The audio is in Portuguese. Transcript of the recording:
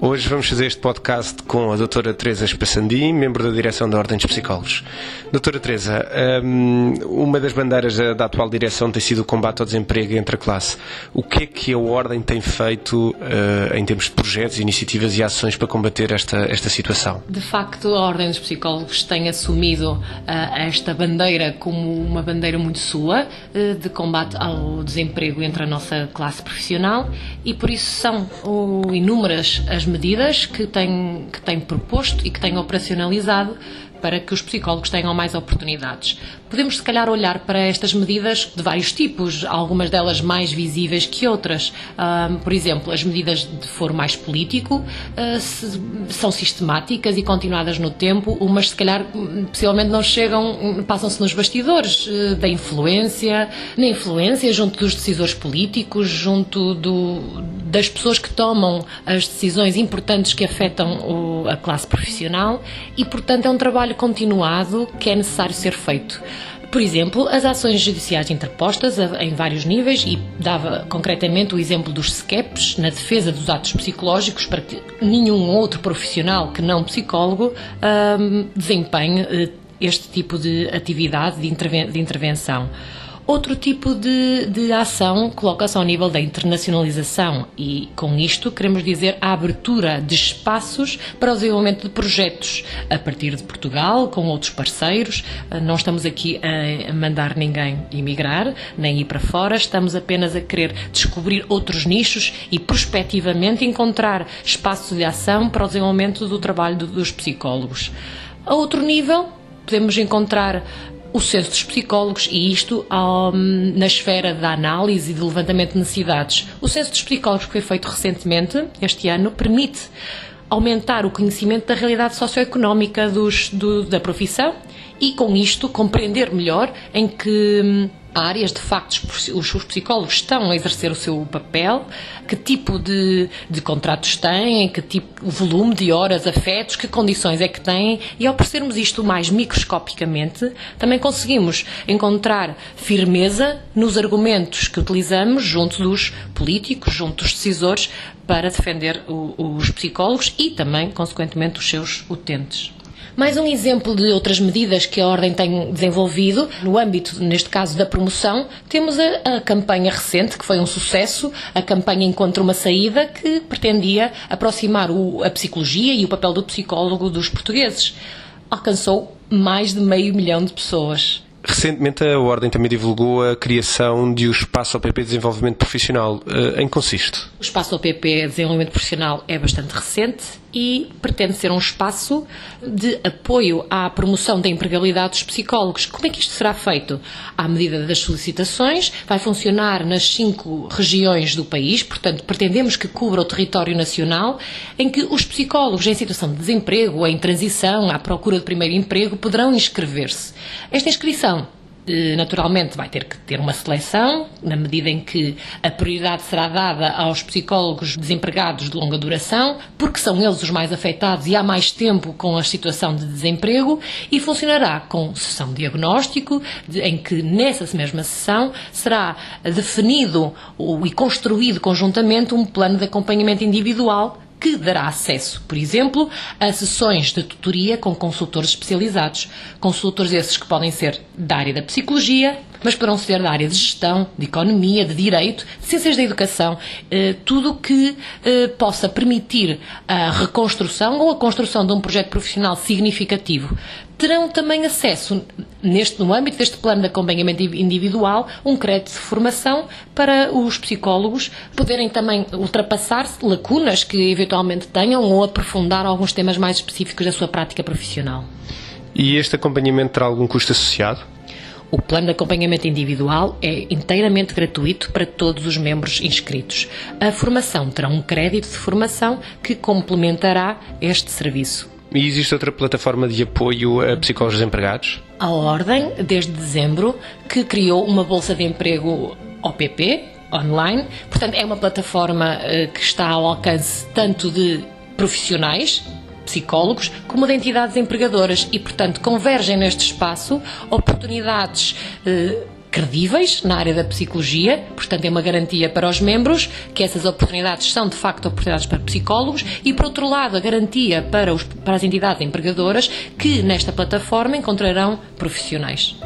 Hoje vamos fazer este podcast com a doutora Teresa Espassandim, membro da direção da Ordem dos Psicólogos. Doutora Teresa, hum, uma das bandeiras da atual direção tem sido o combate ao desemprego entre a classe. O que é que a Ordem tem feito uh, em termos de projetos, iniciativas e ações para combater esta, esta situação? De facto, a Ordem dos Psicólogos tem assumido uh, esta bandeira como uma bandeira muito sua uh, de combate ao desemprego entre a nossa classe profissional e por isso são inúmeras as medidas que tem, que tem proposto e que tem operacionalizado para que os psicólogos tenham mais oportunidades. Podemos, se calhar, olhar para estas medidas de vários tipos, algumas delas mais visíveis que outras. por exemplo, as medidas de foro mais político se, são sistemáticas e continuadas no tempo, umas, se calhar, possivelmente não chegam, passam-se nos bastidores uh, da influência, na influência junto dos decisores políticos, junto do, das pessoas que tomam as decisões importantes que afetam o, a classe profissional e, portanto, é um trabalho continuado que é necessário ser feito. Por exemplo, as ações judiciais interpostas em vários níveis, e dava concretamente o exemplo dos SCEPs na defesa dos atos psicológicos para que nenhum outro profissional que não psicólogo desempenhe uh, este tipo de atividade de intervenção. Outro tipo de, de ação coloca-se ao nível da internacionalização e, com isto, queremos dizer a abertura de espaços para o desenvolvimento de projetos a partir de Portugal, com outros parceiros. Ah, não estamos aqui a mandar ninguém emigrar, nem ir para fora, estamos apenas a querer descobrir outros nichos e, prospectivamente, encontrar espaços de ação para o desenvolvimento do trabalho dos psicólogos. A outro nível, podemos encontrar o censo dos psicólogos e isto um, na esfera da análise e de levantamento de necessidades. O censo dos psicólogos que foi feito recentemente, este ano, permite aumentar o conhecimento da realidade socioeconómica dos, do, da profissão e, com isto, compreender melhor em que hum, áreas, de facto, os, os psicólogos estão a exercer o seu papel, que tipo de, de contratos têm, que tipo, volume de horas, afetos, que condições é que têm, e ao percebermos isto mais microscopicamente, também conseguimos encontrar firmeza nos argumentos que utilizamos junto dos políticos, junto dos decisores, para defender o, os psicólogos e também, consequentemente, os seus utentes. Mais um exemplo de outras medidas que a Ordem tem desenvolvido, no âmbito, neste caso, da promoção, temos a, a campanha recente, que foi um sucesso, a campanha Encontra uma Saída, que pretendia aproximar o, a psicologia e o papel do psicólogo dos portugueses. Alcançou mais de meio milhão de pessoas. Recentemente a Ordem também divulgou a criação de o Espaço OPP de Desenvolvimento Profissional. Uh, em que consiste? O Espaço OPP de Desenvolvimento Profissional é bastante recente e pretende ser um espaço de apoio à promoção da empregabilidade dos psicólogos. Como é que isto será feito? À medida das solicitações, vai funcionar nas cinco regiões do país, portanto, pretendemos que cubra o território nacional, em que os psicólogos em situação de desemprego, em transição, à procura de primeiro emprego, poderão inscrever-se. Esta inscrição naturalmente vai ter que ter uma seleção, na medida em que a prioridade será dada aos psicólogos desempregados de longa duração, porque são eles os mais afetados e há mais tempo com a situação de desemprego, e funcionará com sessão diagnóstico, em que nessa mesma sessão será definido e construído conjuntamente um plano de acompanhamento individual que dará acesso, por exemplo, a sessões de tutoria com consultores especializados. Consultores esses que podem ser da área da psicologia, mas poderão ser da área de gestão, de economia, de direito, de ciências da educação, eh, tudo que eh, possa permitir a reconstrução ou a construção de um projeto profissional significativo terão também acesso, neste, no âmbito deste plano de acompanhamento individual, um crédito de formação para os psicólogos poderem também ultrapassar lacunas que eventualmente tenham ou aprofundar alguns temas mais específicos da sua prática profissional. E este acompanhamento terá algum custo associado? O plano de acompanhamento individual é inteiramente gratuito para todos os membros inscritos. A formação terá um crédito de formação que complementará este serviço. E existe outra plataforma de apoio a psicólogos desempregados? A Ordem, desde dezembro, que criou uma bolsa de emprego OPP, online. Portanto, é uma plataforma uh, que está ao alcance tanto de profissionais, psicólogos, como de entidades empregadoras e, portanto, convergem neste espaço oportunidades uh, credíveis na área da psicologia, portanto é uma garantia para os membros que essas oportunidades são de facto oportunidades para psicólogos e por outro lado a garantia para, os, para as entidades empregadoras que nesta plataforma encontrarão profissionais.